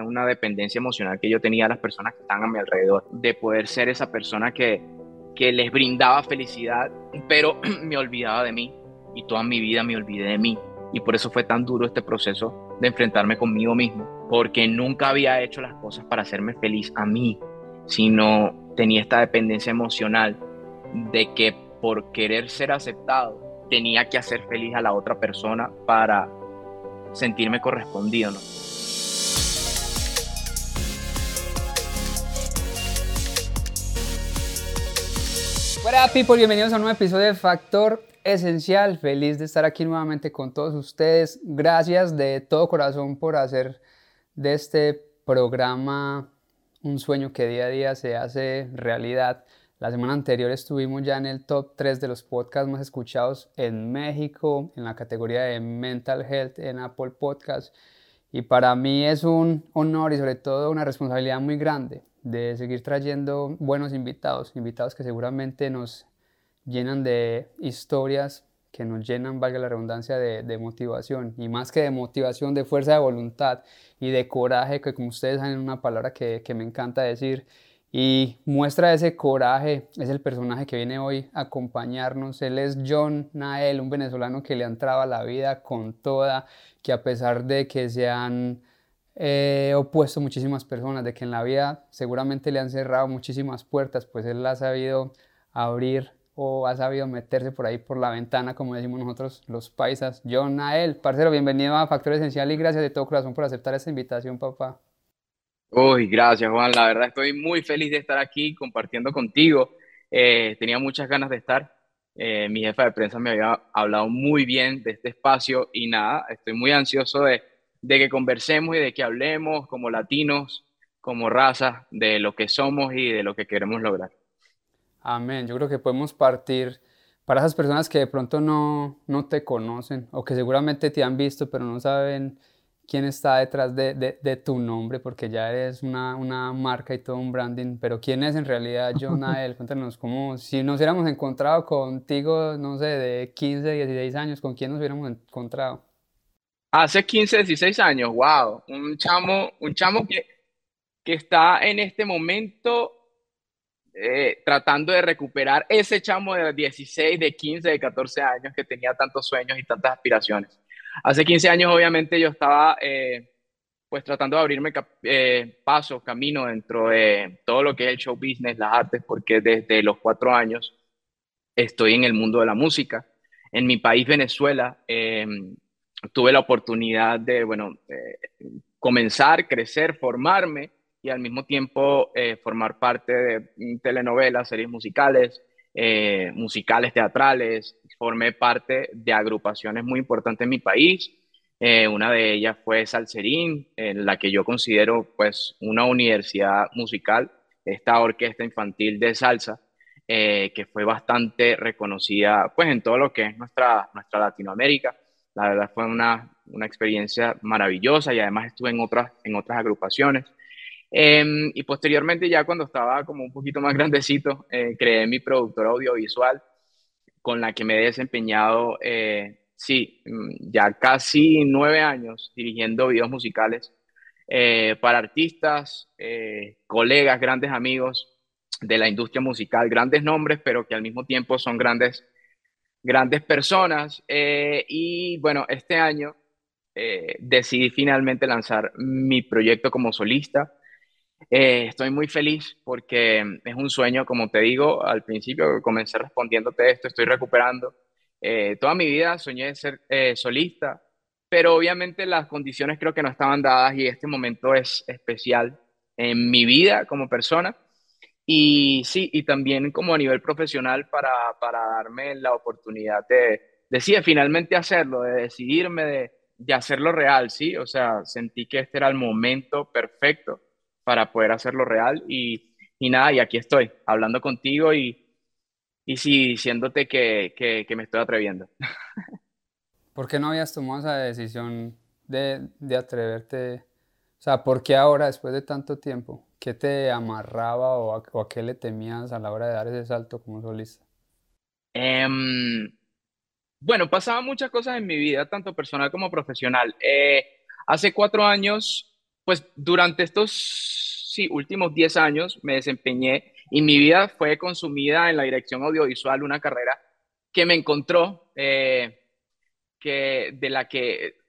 una dependencia emocional que yo tenía a las personas que estaban a mi alrededor, de poder ser esa persona que, que les brindaba felicidad, pero me olvidaba de mí y toda mi vida me olvidé de mí. Y por eso fue tan duro este proceso de enfrentarme conmigo mismo, porque nunca había hecho las cosas para hacerme feliz a mí, sino tenía esta dependencia emocional de que por querer ser aceptado tenía que hacer feliz a la otra persona para sentirme correspondido, ¿no? Hola people, bienvenidos a un nuevo episodio de Factor Esencial. Feliz de estar aquí nuevamente con todos ustedes. Gracias de todo corazón por hacer de este programa un sueño que día a día se hace realidad. La semana anterior estuvimos ya en el top 3 de los podcasts más escuchados en México, en la categoría de Mental Health en Apple Podcasts. Y para mí es un honor y sobre todo una responsabilidad muy grande de seguir trayendo buenos invitados, invitados que seguramente nos llenan de historias, que nos llenan, valga la redundancia, de, motivación y más que de motivación, de fuerza de voluntad y de coraje, que como ustedes saben, una palabra que, que me encanta decir. Y muestra ese coraje, es el personaje que viene hoy a acompañarnos. Él es John Nael, un venezolano que le ha entrado a la vida con toda, que a pesar de que se han he opuesto muchísimas personas, de que en la vida seguramente le han cerrado muchísimas puertas, pues él ha sabido abrir o ha sabido meterse por ahí por la ventana, como decimos nosotros los paisas. John Nael, parcero, bienvenido a Factor Esencial y gracias de todo corazón por aceptar esta invitación, papá. Uy, gracias Juan, la verdad estoy muy feliz de estar aquí compartiendo contigo. Eh, tenía muchas ganas de estar. Eh, mi jefa de prensa me había hablado muy bien de este espacio y nada, estoy muy ansioso de, de que conversemos y de que hablemos como latinos, como raza, de lo que somos y de lo que queremos lograr. Amén. Yo creo que podemos partir para esas personas que de pronto no, no te conocen o que seguramente te han visto pero no saben quién está detrás de, de, tu nombre porque ya eres una, una, marca y todo un branding, pero quién es en realidad John cuéntanos cómo, si nos hubiéramos encontrado contigo, no sé, de 15, 16 años, ¿con quién nos hubiéramos encontrado? Hace 15, 16 años, wow, un chamo, un chamo que, que está en este momento eh, tratando de recuperar ese chamo de 16, de 15, de 14 años que tenía tantos sueños y tantas aspiraciones. Hace 15 años, obviamente, yo estaba eh, pues tratando de abrirme eh, paso, camino dentro de todo lo que es el show business, las artes, porque desde los cuatro años estoy en el mundo de la música. En mi país, Venezuela, em, tuve la oportunidad de, bueno, comenzar, crecer, formarme y al mismo tiempo eh, formar parte de telenovelas, series musicales, eh, musicales teatrales. Formé parte de agrupaciones muy importantes en mi país. Eh, una de ellas fue Salserín, en la que yo considero pues una universidad musical, esta orquesta infantil de salsa, que fue bastante reconocida pues en todo lo que es nuestra, nuestra Latinoamérica. La verdad fue una, una experiencia maravillosa y además estuve en otras, en otras agrupaciones. Em, y posteriormente ya cuando estaba como un poquito más grandecito, eh, creé mi productora audiovisual con la que me he desempeñado, eh, sí, mm, ya casi nueve años dirigiendo videos musicales eh, para artistas, colegas, grandes amigos de la industria musical, grandes nombres, pero que al mismo tiempo son grandes grandes personas. Eh, y bueno, este año eh, decidí finalmente lanzar mi proyecto como solista. Eh, estoy muy feliz porque es un sueño, como te digo al principio, comencé respondiéndote esto, estoy recuperando. toda mi vida soñé ser solista, pero obviamente las condiciones creo que no estaban dadas y este momento es especial en mi vida como persona y sí, y también como a nivel profesional para, para darme la oportunidad de, de finalmente hacerlo, de decidirme de, de hacerlo real, ¿sí? O sea, sentí que este era el momento perfecto para poder hacerlo real y, y nada, y aquí estoy, hablando contigo y, y sí, diciéndote que, que, que me estoy atreviendo. ¿Por qué no habías tomado esa decisión de, de atreverte? O sea, ¿por qué ahora, después de tanto tiempo? ¿Qué te amarraba o a, qué le temías a la hora de dar ese salto como solista? Em, bueno, pasaban muchas cosas en mi vida, tanto personal como profesional. Eh, hace cuatro años pues durante estos últimos 10 años me desempeñé y mi vida fue consumida en la dirección audiovisual, una carrera que me encontró, eh, que, de la que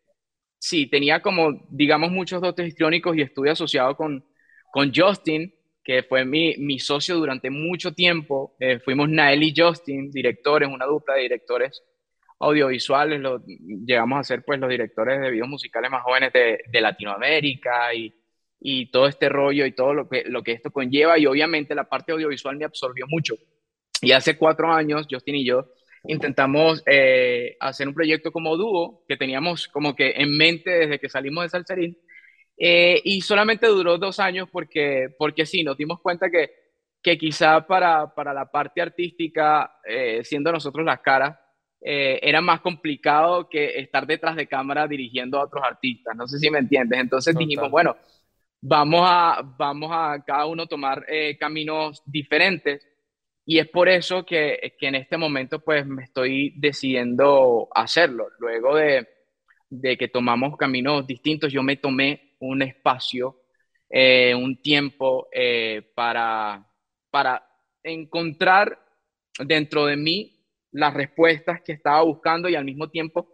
sí, tenía como, digamos, muchos dotes histriónicos y estuve asociado con, con Justin, que fue mi, mi socio durante mucho tiempo. Eh, fuimos Nael y Justin, directores, una dupla de directores audiovisuales. Lo, llegamos a ser pues los directores de videos musicales más jóvenes de, de Latinoamérica y, y, todo este rollo y todo lo que, lo que esto conlleva. Y obviamente la parte audiovisual me absorbió mucho. Y hace cuatro años, Justin y yo intentamos eh, hacer un proyecto como dúo que teníamos como que en mente desde que salimos de Salserín eh, y solamente duró dos años porque, porque sí, nos dimos cuenta que, que quizá para, para la parte artística, eh, siendo nosotros las caras, era más complicado que estar detrás de cámara dirigiendo a otros artistas. No sé si me entiendes. Entonces dijimos, bueno, vamos a, vamos a cada uno tomar caminos diferentes y es por eso que, que, en este momento pues me estoy decidiendo hacerlo. Luego de, que tomamos caminos distintos, yo me tomé un espacio, eh, un tiempo eh, para, para encontrar dentro de mí las respuestas que estaba buscando y al mismo tiempo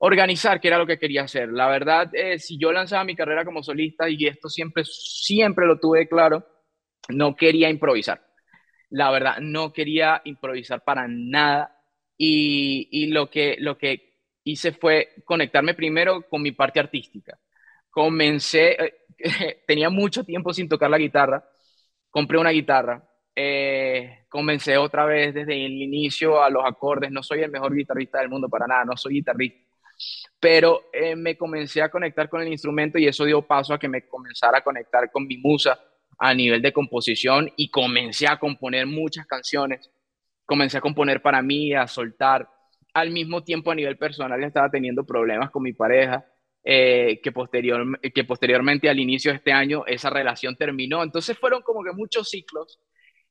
organizar qué era lo que quería hacer. La verdad, eh, si yo lanzaba mi carrera como solista y esto siempre, siempre lo tuve claro, no quería improvisar la verdad, no quería improvisar para nada. Y, lo, que, lo que hice fue conectarme primero con mi parte artística. Comencé, eh, tenía mucho tiempo sin tocar la guitarra, compré una guitarra, eh, comencé otra vez desde el inicio a los acordes, no soy el mejor guitarrista del mundo para nada, no soy guitarrista, pero eh, me comencé a conectar con el instrumento y eso dio paso a que me comenzara a conectar con mi musa, a nivel de composición y comencé a componer muchas canciones. Comencé a componer para mí, a soltar. Al mismo tiempo, a nivel personal, estaba teniendo problemas con mi pareja, eh, que, posterior, que posteriormente al inicio de este año esa relación terminó. Entonces fueron como que muchos ciclos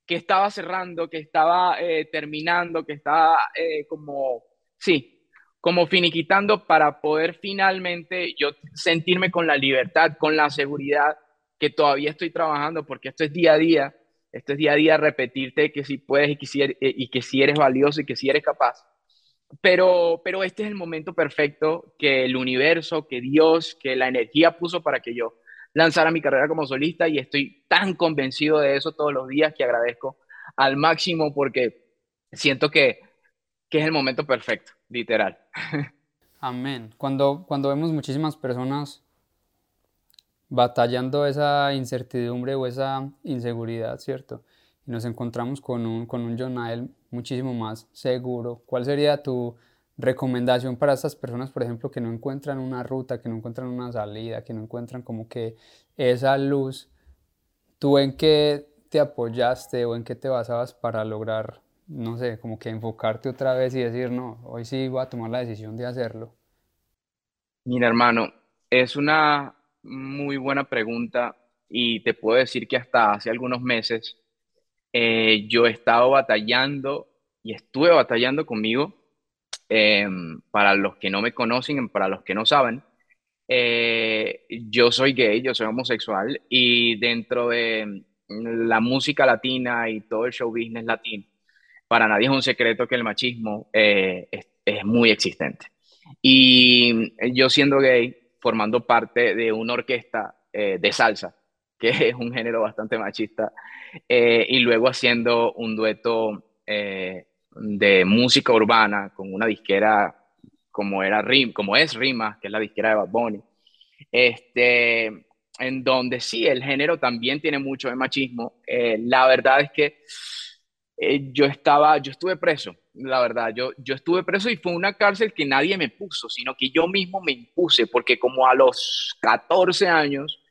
que estaba cerrando, que estaba eh, terminando, que estaba eh, como, sí, como finiquitando para poder finalmente yo sentirme con la libertad, con la seguridad que todavía estoy trabajando, porque esto es día a día, esto es día a día repetirte que si puedes y que si eres, y que si eres valioso y que si eres capaz. Pero, pero este es el momento perfecto que el universo, que Dios, que la energía puso para que yo lanzara mi carrera como solista y estoy tan convencido de eso todos los días que agradezco al máximo porque siento que, que es el momento perfecto, literal. Amén. Cuando, cuando vemos muchísimas personas batallando esa incertidumbre o esa inseguridad, ¿cierto? Y nos encontramos con un, con un John muchísimo más seguro. ¿Cuál sería tu recomendación para estas personas, por ejemplo, que no encuentran una ruta, que no encuentran una salida, que no encuentran como que esa luz? ¿Tú en qué te apoyaste o en qué te basabas para lograr, no sé, como que enfocarte otra vez y decir, no, hoy sí voy a tomar la decisión de hacerlo? Mira, hermano, es una muy buena pregunta y te puedo decir que hasta hace algunos meses eh, yo he estado batallando y estuve batallando conmigo. Em, para los que no me conocen, para los que no saben, eh, yo soy gay, yo soy homosexual y dentro de la música latina y todo el show business latino, para nadie es un secreto que el machismo eh, es, es muy existente. Y yo siendo gay, formando parte de una orquesta eh, de salsa, que es un género bastante machista, eh, y luego haciendo un dueto eh, de música urbana con una disquera como, era, como es Rima, que es la disquera de Bad Bunny, este, en donde sí, el género también tiene mucho de machismo. la verdad es que yo estaba, yo estuve preso la verdad. Yo, yo estuve preso y fue una cárcel que nadie me puso, sino que yo mismo me impuse, porque como a los 14 años,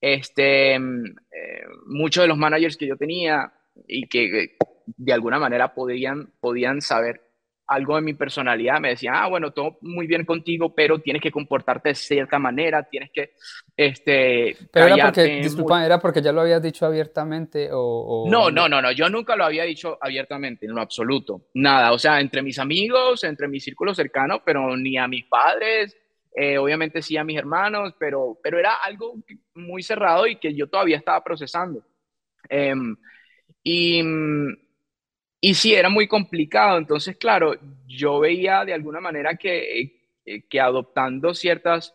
este, mm, eh, muchos de los managers que yo tenía y que eh, de alguna manera podían, podían saber algo de mi personalidad, me decían, ah, bueno, todo muy bien contigo, pero tienes que comportarte de cierta manera, tienes que, este, Pero era porque, disculpa, ¿era porque ya lo habías dicho abiertamente o, No, no, no, no, yo nunca lo había dicho abiertamente, en lo absoluto, nada, o sea, entre mis amigos, entre mi círculo cercano, pero ni a mis padres, eh, obviamente sí a mis hermanos, pero, pero era algo muy cerrado y que yo todavía estaba procesando. Em, y, y sí, era muy complicado. Entonces, claro, yo veía de alguna manera que, que adoptando ciertas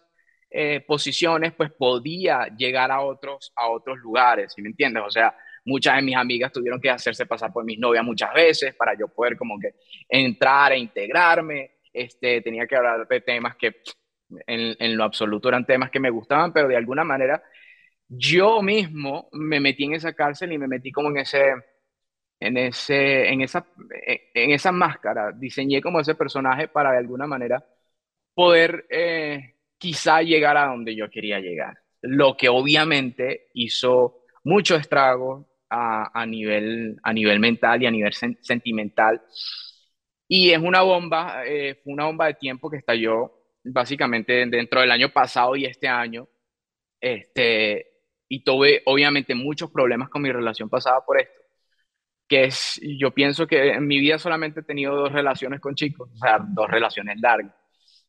eh, posiciones, pues podía llegar a otros, a otros lugares, ¿sí me entiendes? O sea, muchas de mis amigas tuvieron que hacerse pasar por mis novias muchas veces para yo poder como que entrar e integrarme. Este, tenía que hablar de temas que en, en lo absoluto eran temas que me gustaban, pero de alguna manera yo mismo me metí en esa cárcel y me metí como en ese, en ese, en esa, en esa máscara. Diseñé como ese personaje para de alguna manera poder eh, quizá llegar a donde yo quería llegar. Lo que obviamente hizo mucho estrago a, nivel, a nivel mental y a nivel sentimental. Y es una bomba, eh, una bomba de tiempo que estalló básicamente dentro del año pasado y este año. Este, y tuve obviamente muchos problemas con mi relación pasada por esto. Que es, yo pienso que en mi vida solamente he tenido dos relaciones con chicos, o sea, dos relaciones largas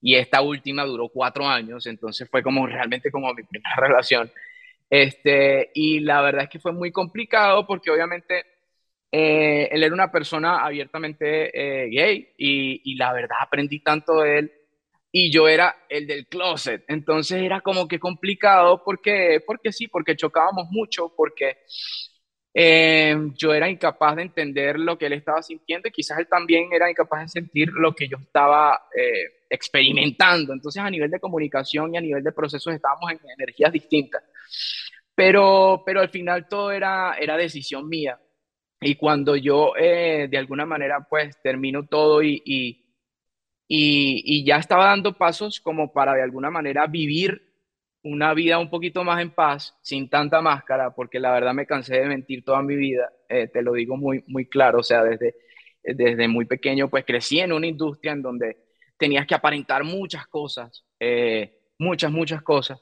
y esta última duró cuatro años, entonces fue como realmente como mi primera relación. Este, y la verdad es que fue muy complicado porque obviamente eh, él era una persona abiertamente eh, gay y, y, la verdad aprendí tanto de él y yo era el del closet, entonces era como que complicado porque, porque sí, porque chocábamos mucho, porque eh, yo era incapaz de entender lo que él estaba sintiendo y quizás él también era incapaz de sentir lo que yo estaba eh, experimentando. Entonces a nivel de comunicación y a nivel de procesos estábamos en energías distintas. Pero, pero al final todo era, era decisión mía. Y cuando yo eh, de alguna manera pues termino todo y, y ya estaba dando pasos como para de alguna manera vivir una vida un poquito más en paz, sin tanta máscara, porque la verdad me cansé de mentir toda mi vida, eh, te lo digo muy, muy claro, o sea, desde, desde muy pequeño pues crecí en una industria en donde tenías que aparentar muchas cosas, eh, muchas, muchas cosas,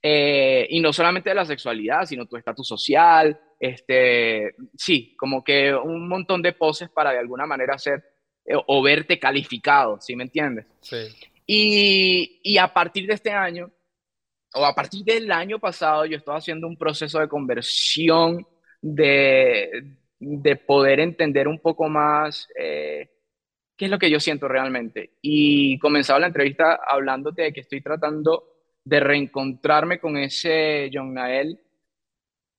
eh, y no solamente de la sexualidad, sino tu estatus social, este, sí, como que un montón de poses para de alguna manera ser o verte calificado, ¿sí me entiendes? Sí. Y, y a partir de este año, o a partir del año pasado yo estaba haciendo un proceso de conversión, de, de poder entender un poco más eh, qué es lo que yo siento realmente. Y comenzaba la entrevista hablándote de que estoy tratando de reencontrarme con ese John Nael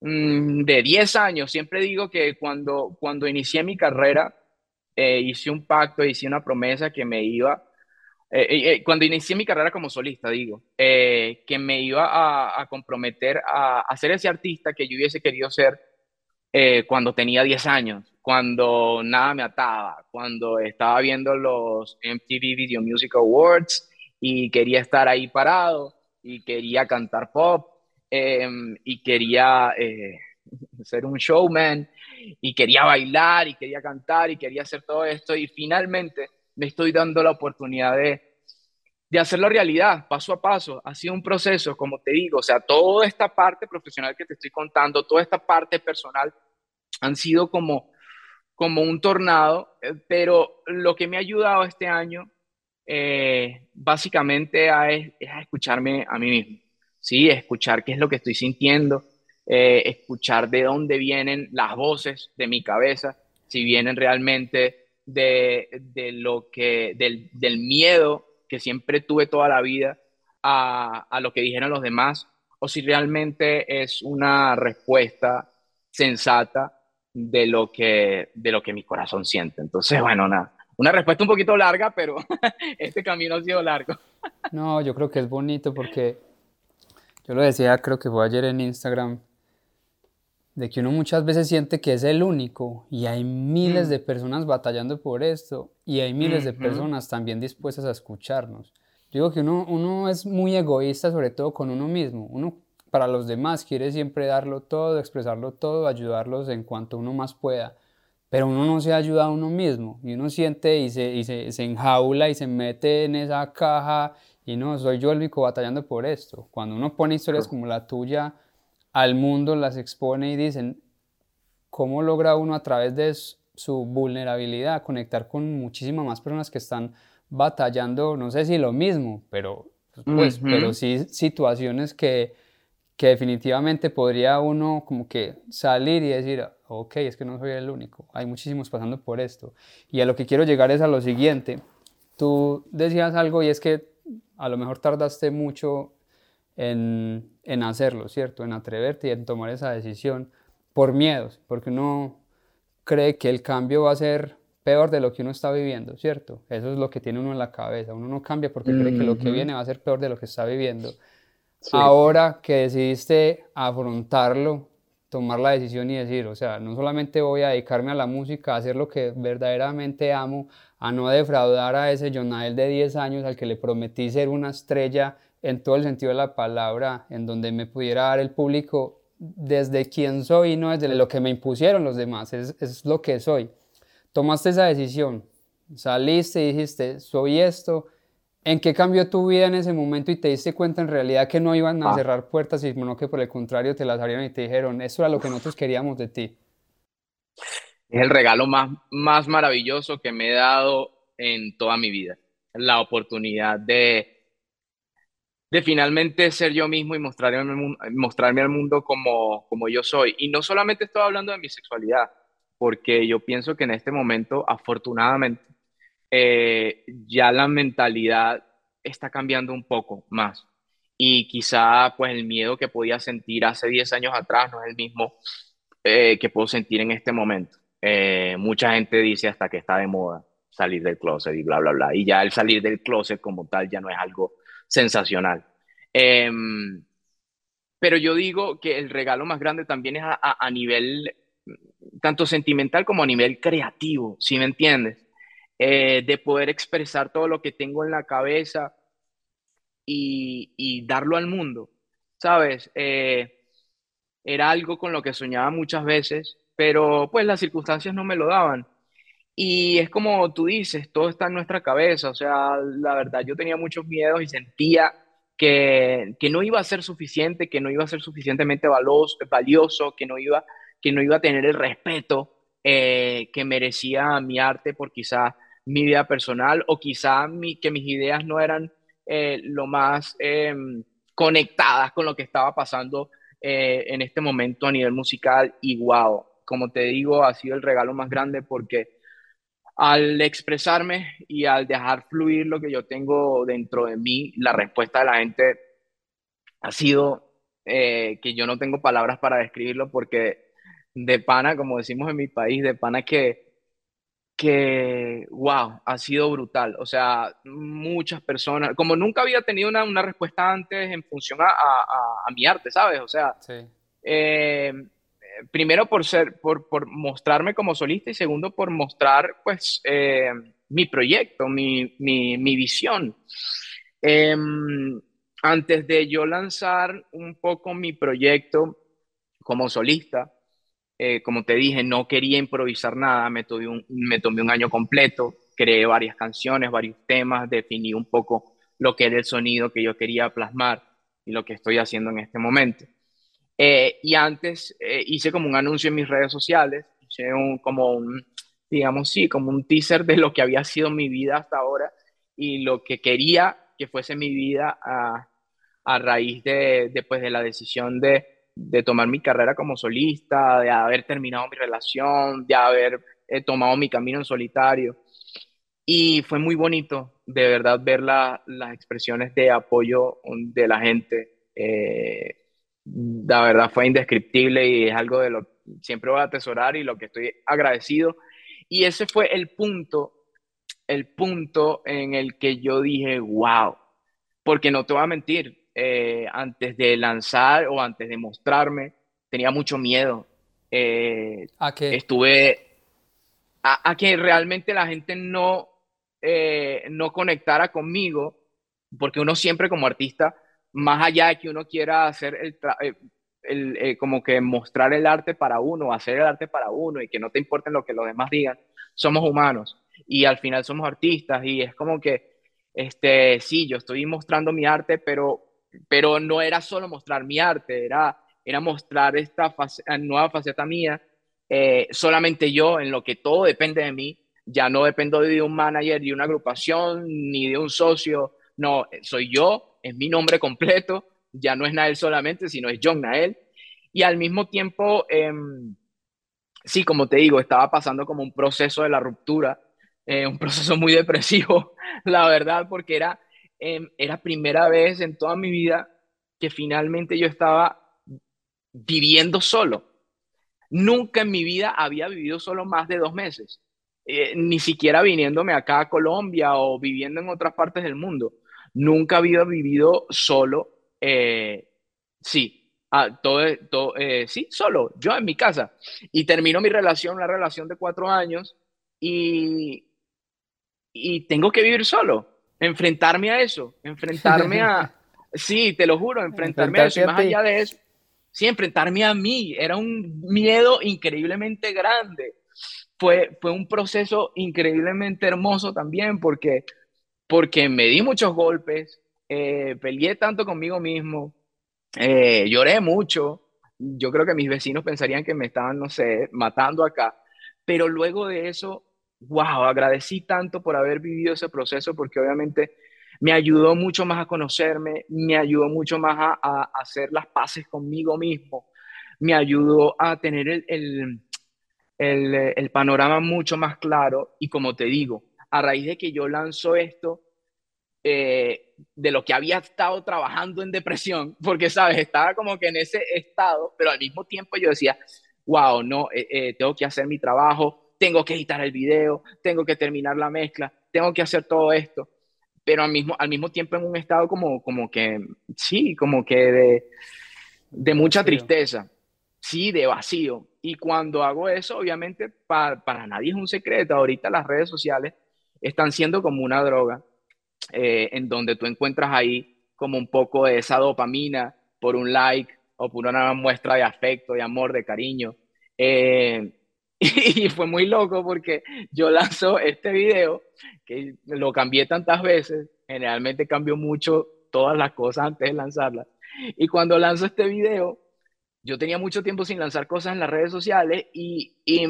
mm, de 10 años. Siempre digo que cuando, cuando inicié mi carrera, eh, hice un pacto, hice una promesa que me iba eh, eh, eh, cuando inicié mi carrera como solista, digo, que me iba a, comprometer a, a, ser ese artista que yo hubiese querido ser cuando tenía 10 años, cuando nada me ataba, cuando estaba viendo los MTV Video Music Awards y quería estar ahí parado y quería cantar pop em, y quería ser un showman y quería bailar y quería cantar y quería hacer todo esto y finalmente me estoy dando la oportunidad de, de hacerlo realidad, paso a paso. Ha sido un proceso, como te digo, o sea, toda esta parte profesional que te estoy contando, toda esta parte personal, han sido como, como un tornado, eh, pero lo que me ha ayudado este año, eh, básicamente, es, a escucharme a mí mismo, ¿sí? Escuchar qué es lo que estoy sintiendo, eh, escuchar de dónde vienen las voces de mi cabeza, si vienen realmente de, lo que, del, miedo que siempre tuve toda la vida a, lo que dijeron los demás, o si realmente es una respuesta sensata de lo que, de lo que mi corazón siente. Entonces, bueno, nada, una respuesta un poquito larga, pero este camino ha sido largo. No, yo creo que es bonito porque yo lo decía, creo que fue ayer en Instagram, de que uno muchas veces siente que es el único y hay miles mm. de personas batallando por esto y hay miles de personas también dispuestas a escucharnos. Digo que uno, uno es muy egoísta, sobre todo con uno mismo. Uno para los demás quiere siempre darlo todo, expresarlo todo, ayudarlos en cuanto uno más pueda. Pero uno no se ayuda a uno mismo y uno siente y se, y se, se enjaula y se mete en esa caja y no, soy yo el único batallando por esto. Cuando uno pone historias como la tuya, al mundo, las expone y dicen cómo logra uno a través de su vulnerabilidad conectar con muchísimas más personas que están batallando, no sé si lo mismo, pero pues, pero sí situaciones que, que definitivamente podría uno como que salir y decir, ok, es que no soy el único, hay muchísimos pasando por esto. Y a lo que quiero llegar es a lo siguiente, tú decías algo y es que a lo mejor tardaste mucho en, en hacerlo, ¿cierto? En atreverte y en tomar esa decisión por miedos, porque uno cree que el cambio va a ser peor de lo que uno está viviendo, ¿cierto? Eso es lo que tiene uno en la cabeza. Uno no cambia porque cree que lo que viene va a ser peor de lo que está viviendo. Ahora que decidiste afrontarlo, tomar la decisión y decir, o sea, no solamente voy a dedicarme a la música, a hacer lo que verdaderamente amo, a no defraudar a ese Jonael de 10 años al que le prometí ser una estrella en todo el sentido de la palabra, en donde me pudiera dar el público desde quién soy y no desde lo que me impusieron los demás, es, es lo que soy. Tomaste esa decisión, saliste y dijiste, soy esto. ¿En qué cambió tu vida en ese momento y te diste cuenta en realidad que no iban a ah. cerrar puertas, sino que por el contrario te las abrieron y te dijeron, eso era lo que nosotros queríamos de ti? Es el regalo más, más maravilloso que me he dado en toda mi vida. La oportunidad de, de finalmente ser yo mismo y mostrarme, mostrarme al mundo como, como yo soy. Y no solamente estoy hablando de mi sexualidad, porque yo pienso que en este momento, afortunadamente, eh, ya la mentalidad está cambiando un poco más. Y quizá pues el miedo que podía sentir hace 10 años atrás no es el mismo eh, que puedo sentir en este momento. Eh, mucha gente dice hasta que está de moda salir del closet y bla, bla, bla. Y ya el salir del closet como tal ya no es algo sensacional. Em, pero yo digo que el regalo más grande también es a, nivel tanto sentimental como a nivel creativo, si me entiendes? Eh, de poder expresar todo lo que tengo en la cabeza y, darlo al mundo, ¿sabes? Eh, era algo con lo que soñaba muchas veces, pero pues las circunstancias no me lo daban. Y es como tú dices, todo está en nuestra cabeza, o sea, la verdad yo tenía muchos miedos y sentía que, que no iba a ser suficiente, que no iba a ser suficientemente valioso, que no iba que no iba a tener el respeto eh, que merecía mi arte por quizá mi vida personal o quizá que mis ideas no eran eh, lo más em, conectadas con lo que estaba pasando eh, en este momento a nivel musical. Y wow, como te digo, ha sido el regalo más grande porque al expresarme y al dejar fluir lo que yo tengo dentro de mí, la respuesta de la gente ha sido que yo no tengo palabras para describirlo porque de pana, como decimos en mi país, de pana que, que, wow, ha sido brutal. O sea, muchas personas, como nunca había tenido una, una respuesta antes en función a, a, mi arte, ¿sabes? O sea, eh, primero por ser, por, por, mostrarme como solista y segundo por mostrar, pues, eh, mi proyecto, mi, mi, mi visión. Em, antes de yo lanzar un poco mi proyecto como solista, eh, como te dije, no quería improvisar nada, me tomé, un, me tomé un año completo, creé varias canciones, varios temas, definí un poco lo que era el sonido que yo quería plasmar y lo que estoy haciendo en este momento. Eh, y antes eh, hice como un anuncio en mis redes sociales, hice un, como un, digamos, sí, como un teaser de lo que había sido mi vida hasta ahora y lo que quería que fuese mi vida a, a raíz de, de, pues, de la decisión de, de tomar mi carrera como solista, de haber terminado mi relación, de haber eh, tomado mi camino en solitario. Y fue muy bonito, de verdad, ver las expresiones de apoyo de la gente. Eh, la verdad fue indescriptible y es algo de lo que siempre voy a atesorar y lo que estoy agradecido. Y ese fue el punto, el punto en el que yo dije, wow, porque no te voy a mentir, eh, antes de lanzar o antes de mostrarme, tenía mucho miedo. Eh, ¿A qué? Estuve a, que realmente la gente no, eh, no conectara conmigo, porque uno siempre como artista, más allá de que uno quiera hacer el, el como que mostrar el arte para uno, hacer el arte para uno y que no te importen lo que los demás digan, somos humanos. Y al final somos artistas y es como que, este, sí, yo estoy mostrando mi arte, pero pero no era solo mostrar mi arte, era, era mostrar esta nueva faceta mía, eh, solamente yo, en lo que todo depende de mí, ya no dependo de un manager, de una agrupación, ni de un socio, no, soy yo es mi nombre completo, ya no es Nael solamente, sino es John Nael. Y al mismo tiempo, em, sí, como te digo, estaba pasando como un proceso de la ruptura, eh, un proceso muy depresivo, la verdad, porque era, eh, era primera vez en toda mi vida que finalmente yo estaba viviendo solo. Nunca en mi vida había vivido solo más de dos meses, eh, ni siquiera viniéndome acá a Colombia o viviendo en otras partes del mundo. Nunca había vivido solo, eh, sí, ah, todo, todo eh, sí, solo, yo en mi casa. Y termino mi relación, una relación de cuatro años, y, y tengo que vivir solo, enfrentarme a eso, enfrentarme a, sí, te lo juro, enfrentarme a eso, y más allá de eso sí, enfrentarme a mí, era un miedo increíblemente grande. Fue, fue un proceso increíblemente hermoso también porque, porque me di muchos golpes, eh, peleé tanto conmigo mismo, eh, lloré mucho. Yo creo que mis vecinos pensarían que me estaban, no sé, matando acá. Pero luego de eso, wow, agradecí tanto por haber vivido ese proceso porque obviamente me ayudó mucho más a conocerme, me ayudó mucho más a, hacer las paces conmigo mismo, me ayudó a tener el, el, panorama mucho más claro y como te digo, a raíz de que yo lanzo esto, eh, de lo que había estado trabajando en depresión, porque, sabes, estaba como que en ese estado, pero al mismo tiempo yo decía, wow, no, eh, eh, tengo que hacer mi trabajo, tengo que editar el video, tengo que terminar la mezcla, tengo que hacer todo esto pero al mismo, al mismo tiempo en un estado como, como que, sí, como que de, de mucha tristeza, sí, de vacío. Y cuando hago eso, obviamente, para, para nadie es un secreto, ahorita las redes sociales están siendo como una droga, eh, en donde tú encuentras ahí como un poco de esa dopamina por un like o por una muestra de afecto, de amor, de cariño. Eh, y fue muy loco porque yo lanzo este video que lo cambié tantas veces, generalmente cambio mucho todas las cosas antes de lanzarlas. Y cuando lanzo este video, yo tenía mucho tiempo sin lanzar cosas en las redes sociales y, y,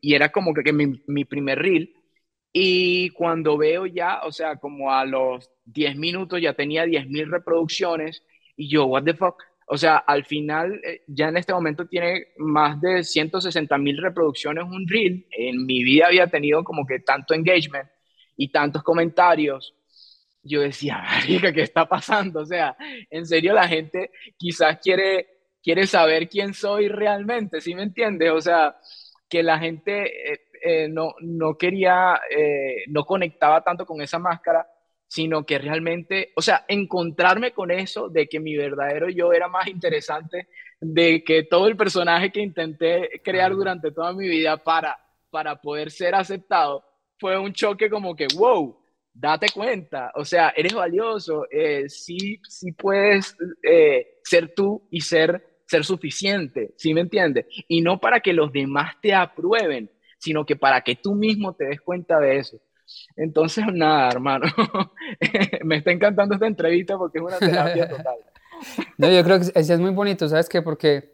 y era como que, que mi, mi, primer reel. Y cuando veo ya, o sea, como a los 10 minutos ya tenía 10.000 reproducciones y yo, what the fuck, o sea, al final, eh, ya en este momento tiene más de 160 mil reproducciones un reel. En mi vida había tenido como que tanto engagement y tantos comentarios. Yo decía, marica, ¿qué está pasando? O sea, en serio la gente quizás quiere, quiere saber quién soy realmente, ¿sí me entiendes? O sea, que la gente eh, eh, no, no quería, no conectaba tanto con esa máscara sino que realmente, o sea, encontrarme con eso de que mi verdadero yo era más interesante de que todo el personaje que intenté crear durante toda mi vida para, para poder ser aceptado, fue un choque como que, wow, date cuenta, o sea, eres valioso, eh, sí, sí puedes eh, ser tú y ser, ser suficiente, ¿sí me entiendes? Y no para que los demás te aprueben, sino que para que tú mismo te des cuenta de eso. Entonces, nada, hermano, me está encantando esta entrevista porque es una terapia total. No, yo creo que es, muy bonito, ¿sabes qué? Porque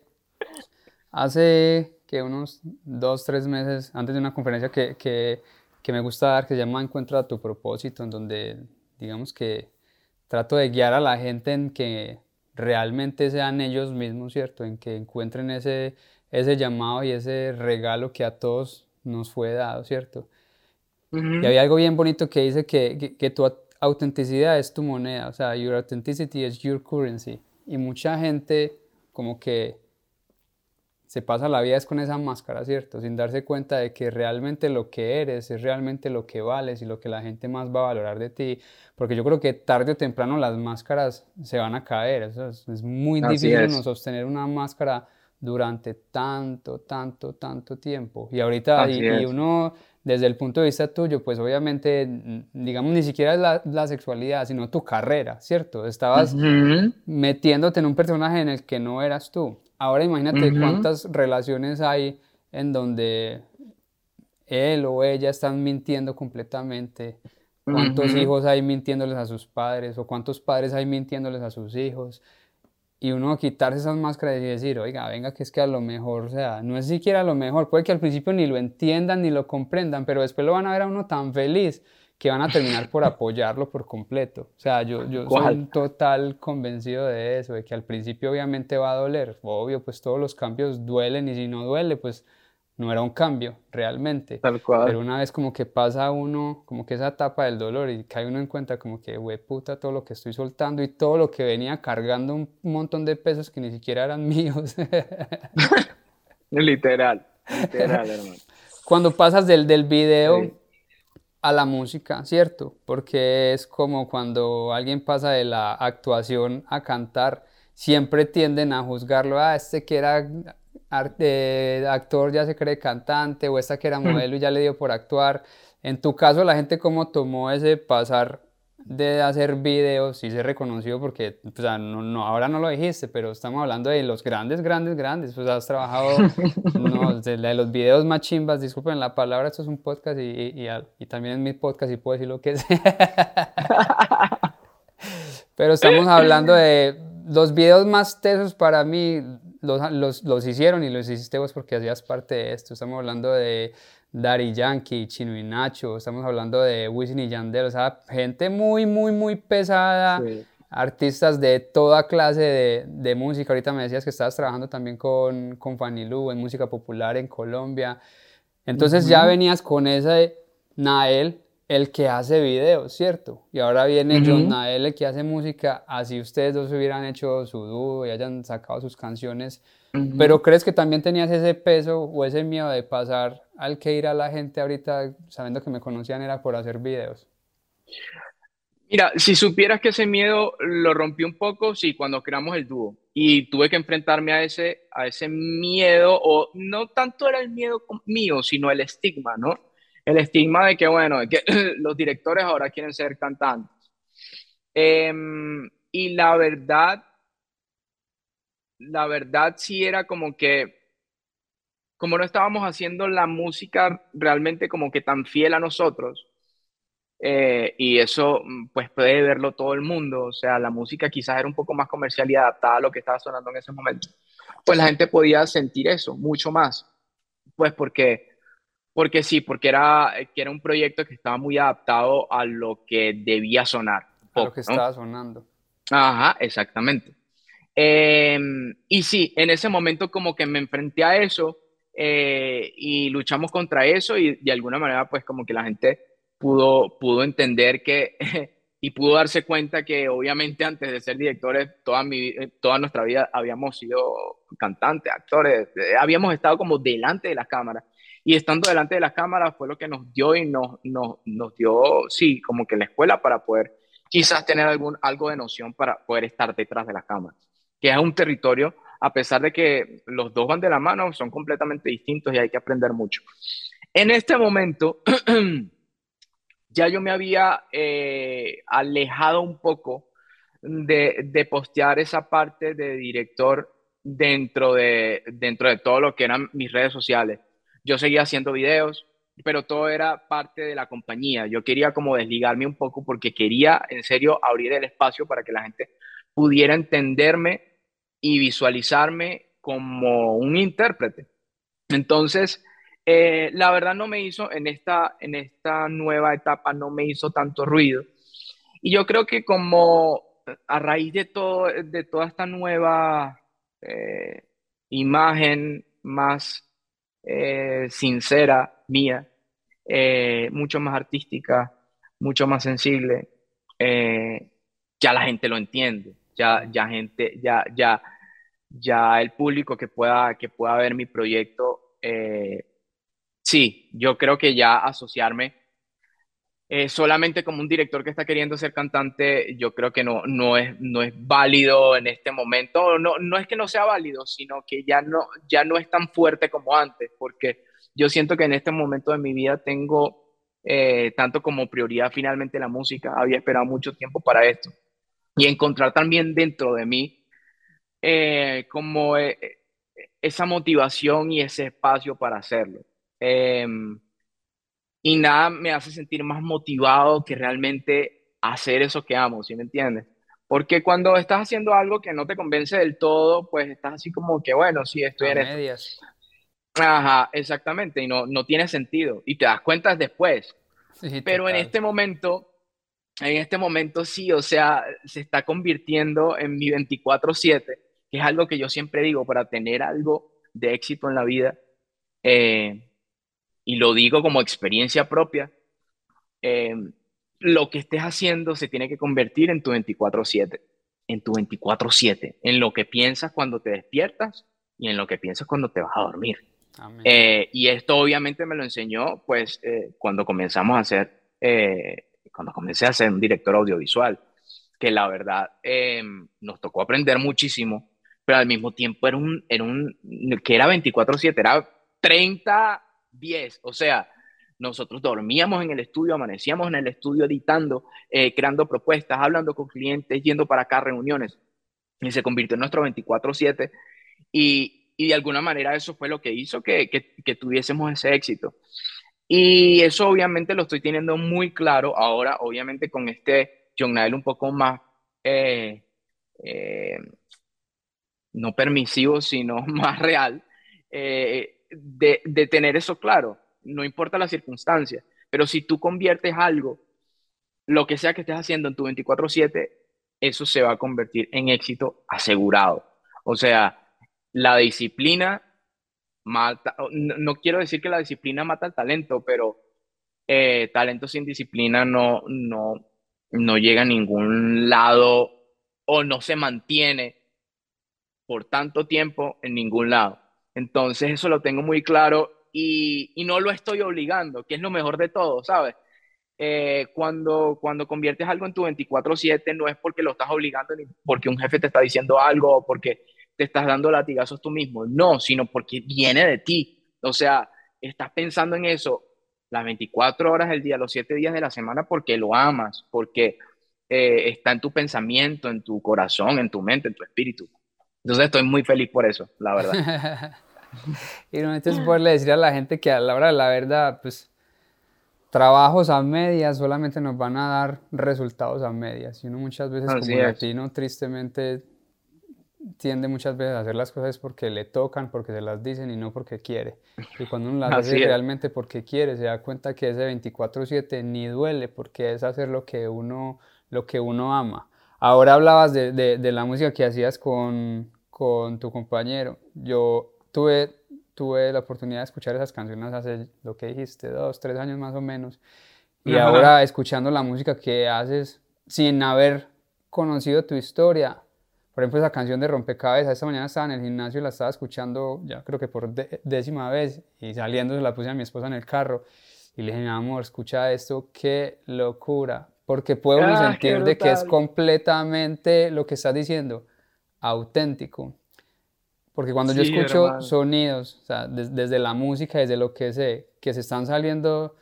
hace que unos dos, tres meses, antes de una conferencia que, que, que me gusta dar, que se llama Encuentra tu propósito, en donde, digamos que trato de guiar a la gente en que realmente sean ellos mismos, ¿cierto? En que encuentren ese, ese llamado y ese regalo que a todos nos fue dado, ¿cierto? Y había algo bien bonito que dice que, que, tu autenticidad es tu moneda, o sea, your authenticity is your currency. Y mucha gente como que se pasa la vida es con esa máscara, ¿cierto? Sin darse cuenta de que realmente lo que eres es realmente lo que vales y lo que la gente más va a valorar de ti. Porque yo creo que tarde o temprano las máscaras se van a caer. es, es, muy difícil sostener una máscara durante tanto, tanto, tanto tiempo. Y ahorita, y, uno desde el punto de vista tuyo, pues obviamente, digamos, ni siquiera la, la sexualidad, sino tu carrera, ¿cierto? Estabas metiéndote en un personaje en el que no eras tú. Ahora imagínate cuántas relaciones hay en donde él o ella están mintiendo completamente. ¿Cuántos hijos hay mintiéndoles a sus padres? ¿O cuántos padres hay mintiéndoles a sus hijos? Y uno quitarse esas máscaras y decir, oiga, venga, que es que a lo mejor, o sea, no es siquiera a lo mejor, puede que al principio ni lo entiendan ni lo comprendan, pero después lo van a ver a uno tan feliz que van a terminar por apoyarlo por completo. O sea, yo, yo soy total convencido de eso, de que al principio obviamente va a doler, obvio, pues todos los cambios duelen y si no duele, pues no era un cambio realmente. Tal cual. Pero una vez como que pasa uno, como que esa etapa del dolor y cae uno en cuenta como que, güey, puta, todo lo que estoy soltando y todo lo que venía cargando un montón de pesos que ni siquiera eran míos. literal, literal, hermano. Cuando pasas del, del video a la música, ¿cierto? Porque es como cuando alguien pasa de la actuación a cantar, siempre tienden a juzgarlo, ah, este que era actor ya se cree cantante, o esta que era modelo y ya le dio por actuar. En tu caso, la gente cómo tomó ese pasar de hacer videos y ser reconocido porque, pues, no, ahora no lo dijiste, pero estamos hablando de los grandes, grandes, grandes, pues has trabajado no, de, los videos más chimbas, disculpen la palabra, esto es un podcast y, y, y, también es mi podcast y puedo decir lo que sea. pero estamos hablando de los videos más tesos para mí, los, los, los hicieron y los hiciste vos porque hacías parte de esto, estamos hablando de Dari Yankee, Chino y Nacho, estamos hablando de Wisin y Yandel, o sea, gente muy, muy, muy pesada, artistas de toda clase de, de, música. Ahorita me decías que estabas trabajando también con, con Fanny Lu en música popular en Colombia. Entonces ya venías con ese Nael, el que hace videos, ¿cierto? Y ahora viene John Nael, el que hace música, así ustedes dos hubieran hecho su dúo y hayan sacado sus canciones. Pero ¿crees que también tenías ese peso o ese miedo de pasar al que ir a la gente ahorita sabiendo que me conocían era por hacer videos? Mira, si supieras que ese miedo lo rompí un poco, sí, cuando creamos el dúo. Y tuve que enfrentarme a ese, a ese miedo, o no tanto era el miedo mío, sino el estigma, ¿no? El estigma de que, bueno, de que los directores ahora quieren ser cantantes. Em, y la verdad, la verdad sí era como que como no estábamos haciendo la música realmente como que tan fiel a nosotros, eh, y eso mm, pues puede verlo todo el mundo, o sea, la música quizás era un poco más comercial y adaptada a lo que estaba sonando en ese momento, pues la gente podía sentir eso mucho más, pues porque, porque sí, porque era, que era un proyecto que estaba muy adaptado a lo que debía sonar. a lo que estaba sonando. Ajá, exactamente. Em, y sí, en ese momento como que me enfrenté a eso eh, y luchamos contra eso y de alguna manera pues como que la gente pudo, pudo entender que y pudo darse cuenta que obviamente antes de ser directores toda, mi, eh, toda nuestra vida habíamos sido cantantes, actores, eh, habíamos estado como delante de las cámaras y estando delante de las cámaras fue lo que nos dio y nos, nos, dio, sí, como que la escuela para poder quizás tener algún, algo de noción para poder estar detrás de las cámaras, que es un territorio a pesar de que los dos van de la mano, son completamente distintos y hay que aprender mucho. En este momento, ya yo me había eh, alejado un poco de, postear esa parte de director dentro de, dentro de todo lo que eran mis redes sociales. Yo seguía haciendo videos, pero todo era parte de la compañía. Yo quería como desligarme un poco porque quería en serio abrir el espacio para que la gente pudiera entenderme y visualizarme como un intérprete. Entonces, eh, la verdad no me hizo, en esta, en esta nueva etapa no me hizo tanto ruido. Y yo creo que como a raíz de, todo, de toda esta nueva eh, imagen más eh, sincera mía, mucho más artística, mucho más sensible, ya la gente lo entiende, ya, ya gente, ya, ya, ya el público que pueda, que pueda ver mi proyecto, eh, sí, yo creo que ya asociarme eh, solamente como un director que está queriendo ser cantante, yo creo que no, no, es, no es válido en este momento. No, no es que no sea válido, sino que ya no, ya no es tan fuerte como antes, porque yo siento que en este momento de mi vida tengo eh, tanto como prioridad finalmente la música. Había esperado mucho tiempo para esto. Y encontrar también dentro de mí eh, como esa motivación y ese espacio para hacerlo. Y nada me hace sentir más motivado que realmente hacer eso que amo, ¿sí me entiendes? Porque cuando estás haciendo algo que no te convence del todo, pues estás así como que, bueno, sí, estoy en medias. Ajá, exactamente, y no, no tiene sentido. Y te das cuenta después. Pero en este momento, en este momento sí, o sea, se está convirtiendo en mi 24/7, que es algo que yo siempre digo, para tener algo de éxito en la vida, eh, y lo digo como experiencia propia, eh, lo que estés haciendo se tiene que convertir en tu 24/7, en tu 24/7, en lo que piensas cuando te despiertas y en lo que piensas cuando te vas a dormir. Eh, y esto obviamente me lo enseñó pues cuando comenzamos a hacer cuando comencé a ser un director audiovisual, que la verdad em, nos tocó aprender muchísimo, pero al mismo tiempo era un, era un que era 24/7, era 30-10, o sea, nosotros dormíamos en el estudio, amanecíamos en el estudio editando, eh, creando propuestas, hablando con clientes, yendo para acá a reuniones, y se convirtió en nuestro 24/7, y, y, de alguna manera eso fue lo que hizo que, que, que tuviésemos ese éxito. Y eso obviamente lo estoy teniendo muy claro ahora, obviamente con este John un poco más, eh, eh, no permisivo, sino más real, eh, de, de, tener eso claro. No importa la circunstancia, pero si tú conviertes algo, lo que sea que estés haciendo en tu 24/7, eso se va a convertir en éxito asegurado. O sea, la disciplina mata, no, quiero decir que la disciplina mata el talento, pero eh, talento sin disciplina no, no, no llega a ningún lado o no se mantiene por tanto tiempo en ningún lado. Entonces eso lo tengo muy claro y, no lo estoy obligando, que es lo mejor de todo, ¿sabes? Eh, cuando, cuando conviertes algo en tu 24/7 no es porque lo estás obligando, ni porque un jefe te está diciendo algo o porque te estás dando latigazos tú mismo. No, sino porque viene de ti. O sea, estás pensando en eso las 24 horas del día, los 7 días de la semana porque lo amas, porque eh, está en tu pensamiento, en tu corazón, en tu mente, en tu espíritu. Entonces estoy muy feliz por eso, la verdad. y no es poderle decir a la gente que a la hora de la verdad, pues trabajos a medias solamente nos van a dar resultados a medias. Y uno muchas veces como latino tristemente tiende muchas veces a hacer las cosas porque le tocan, porque se las dicen y no porque quiere. Y cuando uno las hace realmente porque quiere, se da cuenta que ese 24/7 ni duele porque es hacer lo que uno, lo que uno ama. Ahora hablabas de, de, la música que hacías con, con, tu compañero. Yo tuve, tuve la oportunidad de escuchar esas canciones hace lo que dijiste, dos, tres años más o menos. Y ahora escuchando la música que haces sin haber conocido tu historia, por ejemplo, esa canción de Rompecabezas, esta mañana estaba en el gimnasio y la estaba escuchando, ya creo que por décima vez, y saliendo se la puse a mi esposa en el carro, y le dije, mi amor, escucha esto, qué locura, porque puedo ah, sentir de que es completamente lo que estás diciendo, auténtico. Porque cuando yo escucho sonidos, o sea, desde la música, desde lo que sé, que se están saliendo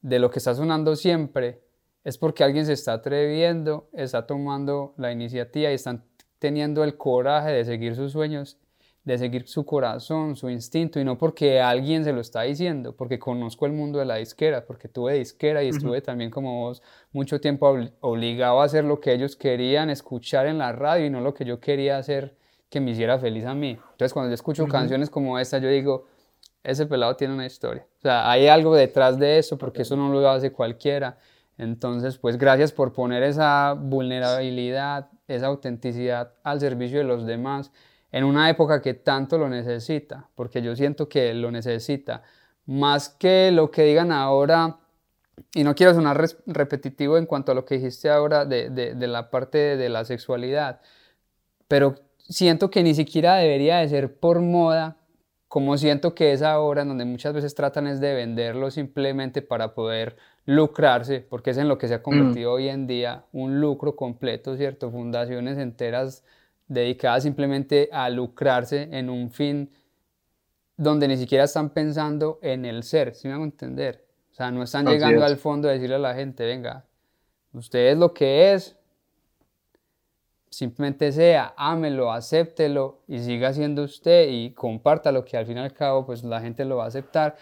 de lo que está sonando siempre, es porque alguien se está atreviendo, está tomando la iniciativa y están teniendo el coraje de seguir sus sueños, de seguir su corazón, su instinto, y no porque alguien se lo está diciendo, porque conozco el mundo de la disquera, porque tuve disquera y estuve también como vos mucho tiempo obligado a hacer lo que ellos querían escuchar en la radio y no lo que yo quería hacer que me hiciera feliz a mí. Entonces cuando yo escucho canciones como esta, yo digo, ese pelado tiene una historia. O sea, hay algo detrás de eso, porque eso no lo hace cualquiera. Entonces, pues gracias por poner esa vulnerabilidad, esa autenticidad al servicio de los demás en una época que tanto lo necesita, porque yo siento que lo necesita. Más que lo que digan ahora, y no quiero sonar repetitivo en cuanto a lo que dijiste ahora de, de, la parte de, la sexualidad, pero siento que ni siquiera debería de ser por moda, como siento que es ahora, en donde muchas veces tratan es de venderlo simplemente para poder lucrarse, porque es en lo que se ha convertido mm. hoy en día un lucro completo, ¿cierto? Fundaciones enteras dedicadas simplemente a lucrarse en un fin donde ni siquiera están pensando en el ser, si me hago entender? O sea, no están llegando al fondo a decirle a la gente, venga, usted es lo que es, simplemente sea, ámelo, acéptelo y siga siendo usted y compártalo, que al fin y al cabo pues la gente lo va a aceptar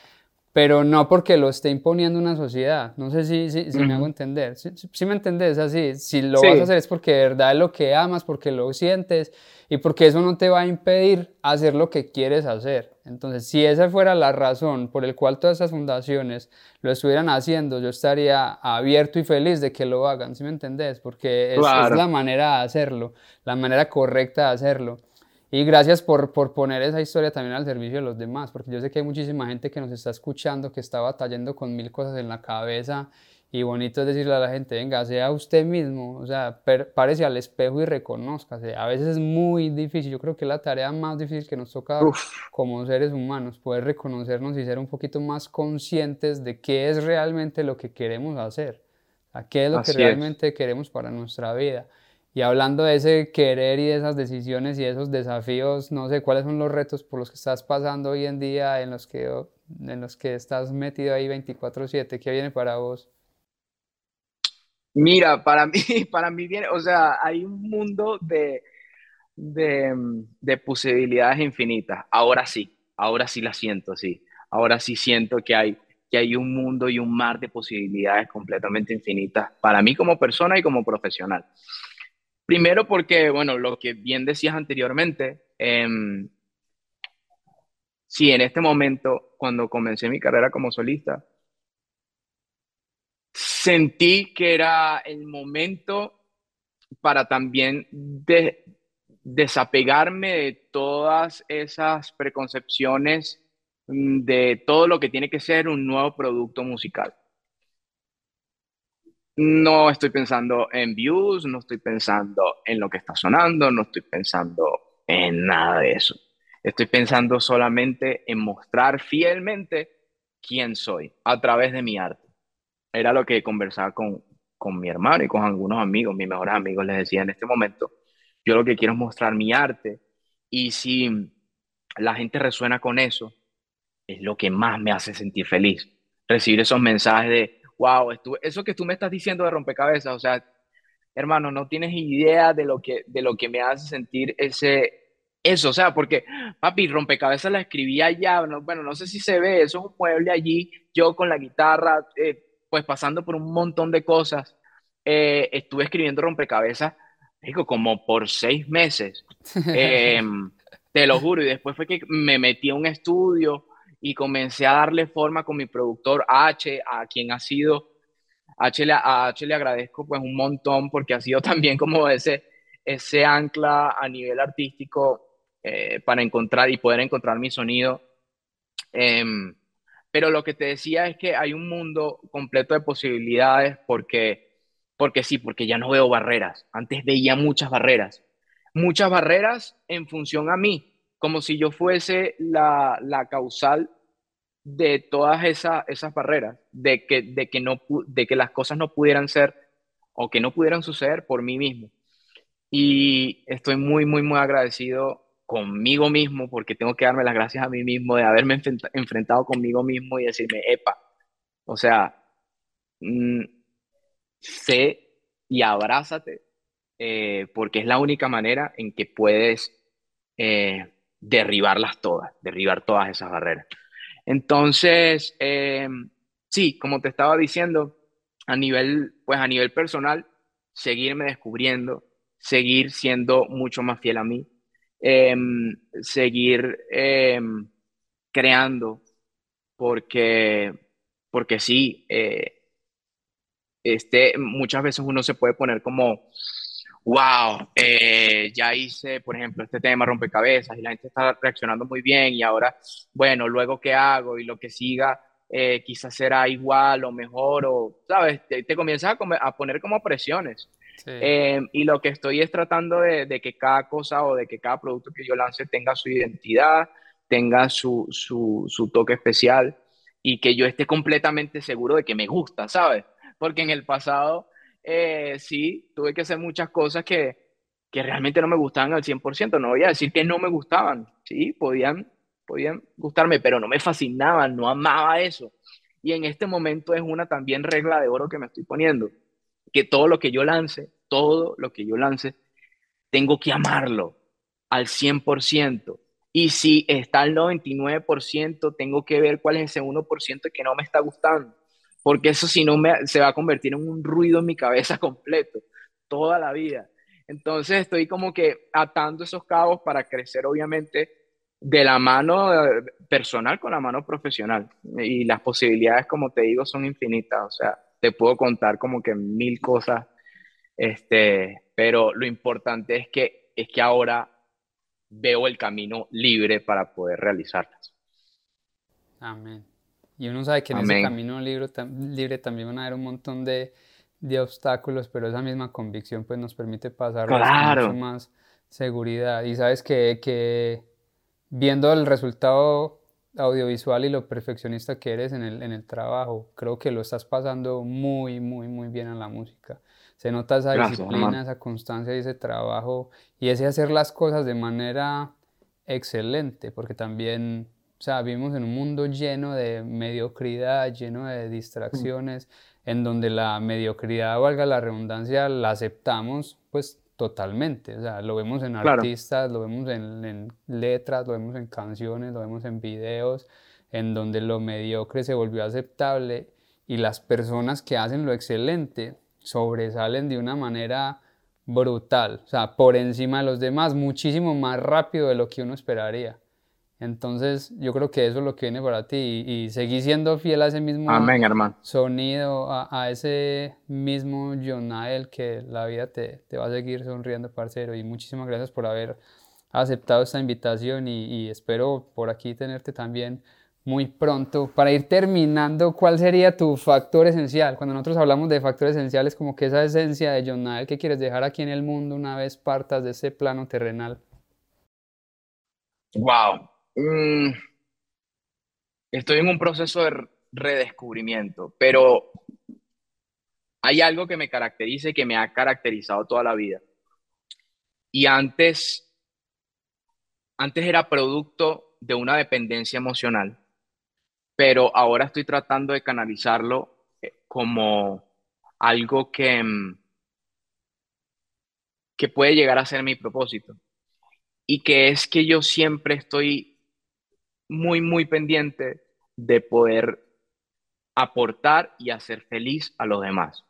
pero no porque lo esté imponiendo una sociedad. No sé si, si, me hago entender. Si, me entendés así, si lo vas a hacer es porque de verdad es lo que amas, porque lo sientes y porque eso no te va a impedir hacer lo que quieres hacer. Entonces, si esa fuera la razón por el cual todas esas fundaciones lo estuvieran haciendo, yo estaría abierto y feliz de que lo hagan, ¿sí me entendés? Porque es la manera de hacerlo, la manera correcta de hacerlo. Y gracias por, por, poner esa historia también al servicio de los demás, porque yo sé que hay muchísima gente que nos está escuchando, que está batallando con mil cosas en la cabeza y bonito es decirle a la gente, venga, sea usted mismo, o sea, párese al espejo y reconózcase. A veces es muy difícil, yo creo que es la tarea más difícil que nos toca como seres humanos, poder reconocernos y ser un poquito más conscientes de qué es realmente lo que queremos hacer, a qué es lo que realmente queremos para nuestra vida. Y hablando de ese querer y de esas decisiones y esos desafíos, no sé cuáles son los retos por los que estás pasando hoy en día, en los que, en los que estás metido ahí 24/7, ¿qué viene para vos? Mira, para mí, para mí viene, o sea, hay un mundo de, de, de posibilidades infinitas. Ahora sí, ahora sí la siento, sí. Ahora sí siento que hay, que hay un mundo y un mar de posibilidades completamente infinitas para mí como persona y como profesional. Primero porque, bueno, lo que bien decías anteriormente, eh, sí, en este momento, cuando comencé mi carrera como solista, sentí que era el momento para también desapegarme de todas esas preconcepciones mm, de todo lo que tiene que ser un nuevo producto musical. No estoy pensando en views, no estoy pensando en lo que está sonando, no estoy pensando en nada de eso. Estoy pensando solamente en mostrar fielmente quién soy a través de mi arte. Era lo que conversaba con, con mi hermano y con algunos amigos, mis mejores amigos, les decía en este momento, yo lo que quiero es mostrar mi arte y si la gente resuena con eso, es lo que más me hace sentir feliz. Recibir esos mensajes de, wow, eso que tú me estás diciendo de rompecabezas, o sea, hermano, no tienes idea de lo que, de lo que me hace sentir ese, eso, o sea, porque, papi, rompecabezas la escribí allá, bueno, no sé si se ve, eso es un mueble allí, yo con la guitarra, eh, pues pasando por un montón de cosas, eh, estuve escribiendo rompecabezas, digo, como por seis meses, em, te lo juro, y después fue que me metí a un estudio, y comencé a darle forma con mi productor H, a quien ha sido, H le, a H le agradezco pues un montón porque ha sido también como ese, ese ancla a nivel artístico eh, para encontrar y poder encontrar mi sonido. Em, pero lo que te decía es que hay un mundo completo de posibilidades porque, porque sí, porque ya no veo barreras. Antes veía muchas barreras. Muchas barreras en función a mí, como si yo fuese la, la causal de todas esas esas barreras, de que, de, que no, de que las cosas no pudieran ser o que no pudieran suceder por mí mismo. Y estoy muy, muy, muy agradecido conmigo mismo porque tengo que darme las gracias a mí mismo de haberme enfrentado conmigo mismo y decirme, epa, o sea, mm, sé y abrázate eh, porque es la única manera en que puedes eh, derribarlas todas, derribar todas esas barreras. Entonces, eh, sí, como te estaba diciendo, a nivel, pues a nivel personal, seguirme descubriendo, seguir siendo mucho más fiel a mí, em, seguir em, creando, porque, porque sí, eh, este, muchas veces uno se puede poner como wow, eh, ya hice, por ejemplo, este tema rompecabezas y la gente está reaccionando muy bien y ahora, bueno, luego qué hago y lo que siga eh, quizás será igual o mejor o, ¿sabes? Te, comienzas a, poner como presiones. Eh, y lo que estoy es tratando de, que cada cosa o de que cada producto que yo lance tenga su identidad, tenga su, su, su toque especial y que yo esté completamente seguro de que me gusta, ¿sabes? Porque en el pasado eh, sí, tuve que hacer muchas cosas que, que realmente no me gustaban al 100%. No voy a decir que no me gustaban, sí, podían, podían gustarme, pero no me fascinaban, no amaba eso. Y en este momento es una también regla de oro que me estoy poniendo, que todo lo que yo lance, todo lo que yo lance, tengo que amarlo al 100%. Y si está el 99%, tengo que ver cuál es ese 1% que no me está gustando, porque eso si no me, se va a convertir en un ruido en mi cabeza completo, toda la vida. Entonces estoy como que atando esos cabos para crecer, obviamente, de la mano personal con la mano profesional. Y las posibilidades, como te digo, son infinitas. O sea, te puedo contar como que mil cosas, este, pero lo importante es que, es que ahora veo el camino libre para poder realizarlas. Amén. Y uno sabe que en ese camino libre, libre también van a haber un montón de, de obstáculos, pero esa misma convicción pues nos permite pasar con mucho más seguridad. Y sabes que, que viendo el resultado audiovisual y lo perfeccionista que eres en el, en el trabajo, creo que lo estás pasando muy, muy, muy bien en la música. Se nota esa disciplina, esa constancia y ese trabajo y ese hacer las cosas de manera excelente, porque también, o sea, vivimos en un mundo lleno de mediocridad, lleno de distracciones, en donde la mediocridad, valga la redundancia, la aceptamos, pues totalmente. O sea, lo vemos en artistas, lo vemos en, letras, lo vemos en canciones, lo vemos en videos, en donde lo mediocre se volvió aceptable y las personas que hacen lo excelente sobresalen de una manera brutal, o sea, por encima de los demás, muchísimo más rápido de lo que uno esperaría. Entonces, yo creo que eso es lo que viene para ti y, y seguir siendo fiel a ese mismo sonido, a, ese mismo Jonael que la vida te, te, va a seguir sonriendo, parcero. Y muchísimas gracias por haber aceptado esta invitación y, y, espero por aquí tenerte también muy pronto. Para ir terminando, ¿cuál sería tu factor esencial? Cuando nosotros hablamos de factores esenciales, como que esa esencia de Jonael que quieres dejar aquí en el mundo una vez partas de ese plano terrenal. Wow, Mm, estoy en un proceso de redescubrimiento, pero hay algo que me caracteriza y que me ha caracterizado toda la vida. Y antes, antes era producto de una dependencia emocional, pero ahora estoy tratando de canalizarlo eh, como algo que, mm, que puede llegar a ser mi propósito. Y que es que yo siempre estoy muy, muy pendiente de poder aportar y hacer feliz a los demás.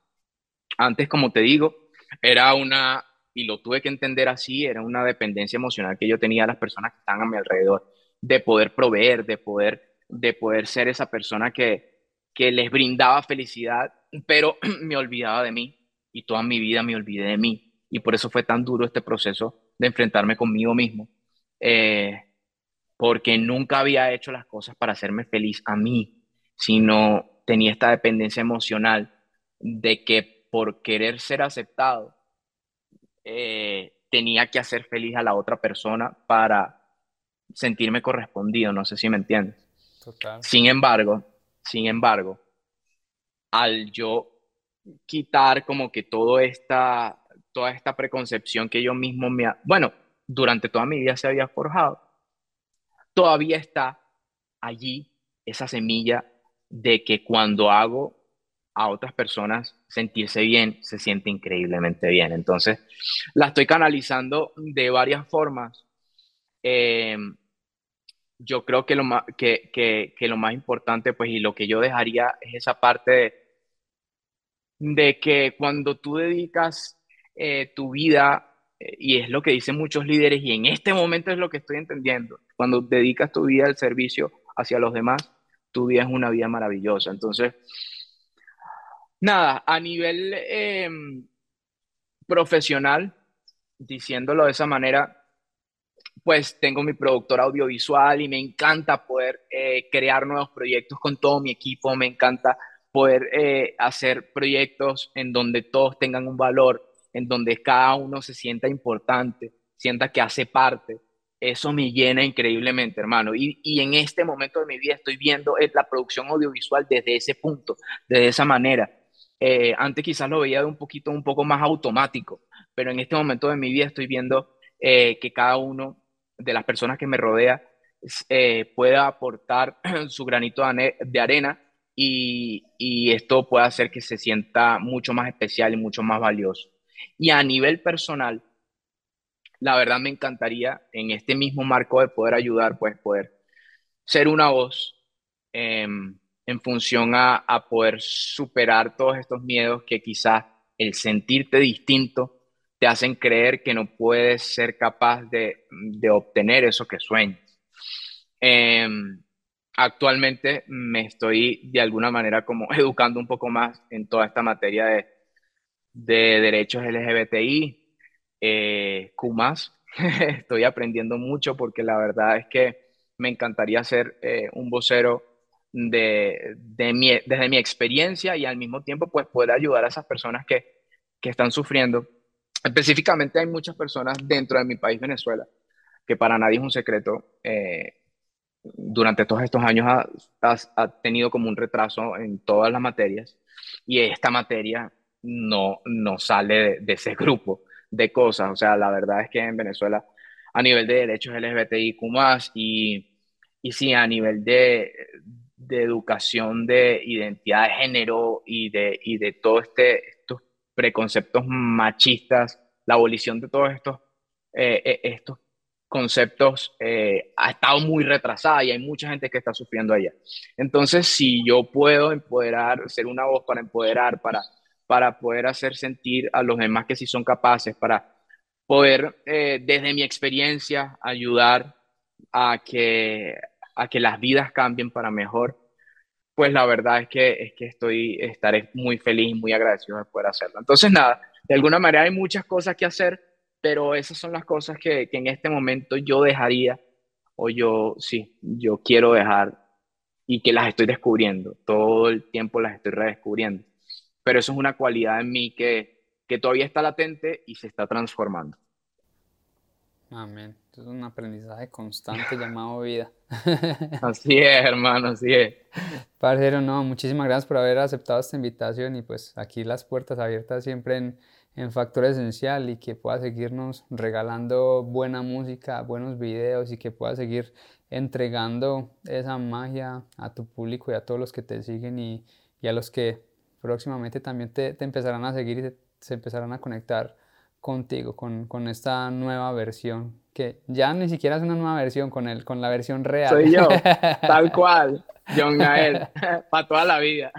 Antes, como te digo, era una, y lo tuve que entender así, era una dependencia emocional que yo tenía a las personas que están a mi alrededor, de poder proveer, de poder, de poder ser esa persona que, que les brindaba felicidad, pero me olvidaba de mí y toda mi vida me olvidé de mí. Y por eso fue tan duro este proceso de enfrentarme conmigo mismo. Eh, porque nunca había hecho las cosas para hacerme feliz a mí, sino tenía esta dependencia emocional de que por querer ser aceptado, eh, tenía que hacer feliz a la otra persona para sentirme correspondido, no sé si me entiendes. Sin embargo, sin embargo, al yo quitar como que todo esta, toda esta preconcepción que yo mismo me, bueno, durante toda mi vida se había forjado, todavía está allí esa semilla de que cuando hago a otras personas sentirse bien, se siente increíblemente bien. Entonces, la estoy canalizando de varias formas. Eh, yo creo que lo, más, que, lo más importante, pues, y lo que yo dejaría es esa parte de, de que cuando tú dedicas eh, tu vida eh, y es lo que dicen muchos líderes y en este momento es lo que estoy entendiendo. Cuando dedicas tu vida al servicio hacia los demás, tu vida es una vida maravillosa. Entonces, nada, a nivel em, profesional, diciéndolo de esa manera, pues tengo mi productor audiovisual y me encanta poder eh, crear nuevos proyectos con todo mi equipo, me encanta poder eh, hacer proyectos en donde todos tengan un valor en donde cada uno se sienta importante, sienta que hace parte. Eso me llena increíblemente, hermano. Y, en este momento de mi vida estoy viendo la producción audiovisual desde ese punto, de esa manera. Eh, antes quizás lo veía de un poquito, un poco más automático, pero en este momento de mi vida estoy viendo eh, que cada uno de las personas que me rodea eh, pueda aportar su granito de arena y, y esto puede hacer que se sienta mucho más especial y mucho más valioso. Y a nivel personal, la verdad me encantaría en este mismo marco de poder ayudar, pues poder ser una voz em, en función a, poder superar todos estos miedos que quizás el sentirte distinto te hacen creer que no puedes ser capaz de, obtener eso que sueñas. Em, actualmente me estoy de alguna manera como educando un poco más en toda esta materia de derechos LGBTI, eh, estoy aprendiendo mucho porque la verdad es que me encantaría ser eh, un vocero de, mi, desde mi experiencia y al mismo tiempo pues poder ayudar a esas personas que, que están sufriendo específicamente hay muchas personas dentro de mi país, Venezuela, que para nadie es un secreto. Eh, durante todos estos años ha, tenido como un retraso en todas las materias y esta materia no, no sale de, ese grupo de cosas. O sea, la verdad es que en Venezuela, a nivel de derechos LGBTIQ y, y sí, a nivel de, de educación de identidad de género y de, y de todo este preconceptos machistas, la abolición de todos estos, eh, eh, estos conceptos eh, ha estado muy retrasada y hay mucha gente que está sufriendo allá. Entonces, si yo puedo empoderar, ser una voz para empoderar, para, para poder hacer sentir a los demás que sí son capaces, para poder, desde mi experiencia, ayudar a que, a que las vidas cambien para mejor, pues la verdad es que, es que estoy, estaré muy feliz y muy agradecido de poder hacerlo. Entonces, nada, de alguna manera hay muchas cosas que hacer, pero esas son las cosas que, que en este momento yo dejaría, o yo, sí, yo quiero dejar y que las estoy descubriendo, todo el tiempo las estoy redescubriendo. Pero eso es una cualidad en mí que, que todavía está latente y se está transformando. Amén. Es un aprendizaje constante llamado vida. Así es, hermano, así es. Parcero, no, muchísimas gracias por haber aceptado esta invitación y pues aquí las puertas abiertas siempre en, en Factor Esencial y que pueda seguirnos regalando buena música, buenos videos y que pueda seguir entregando esa magia a tu público y a todos los que te siguen y, y a los que próximamente también te, te empezarán a seguir y se empezarán a conectar contigo, con, con, esta nueva versión, que ya ni siquiera es una nueva versión, con, el, con la versión real. Soy yo, tal cual, John Gael, para toda la vida.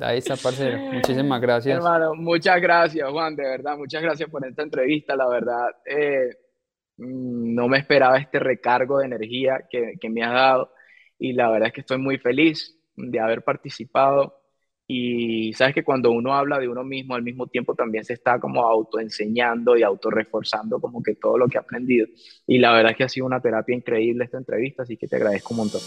Ahí está, parcero. Muchísimas gracias. Hermano, muchas gracias, Juan, de verdad, muchas gracias por esta entrevista, la verdad. Eh, mm, no me esperaba este recargo de energía que, que me has dado y la verdad es que estoy muy feliz de haber participado y sabes que cuando uno habla de uno mismo, al mismo tiempo también se está como autoenseñando y autorreforzando como que todo lo que ha aprendido. Y la verdad es que ha sido una terapia increíble esta entrevista, así que te agradezco un montón.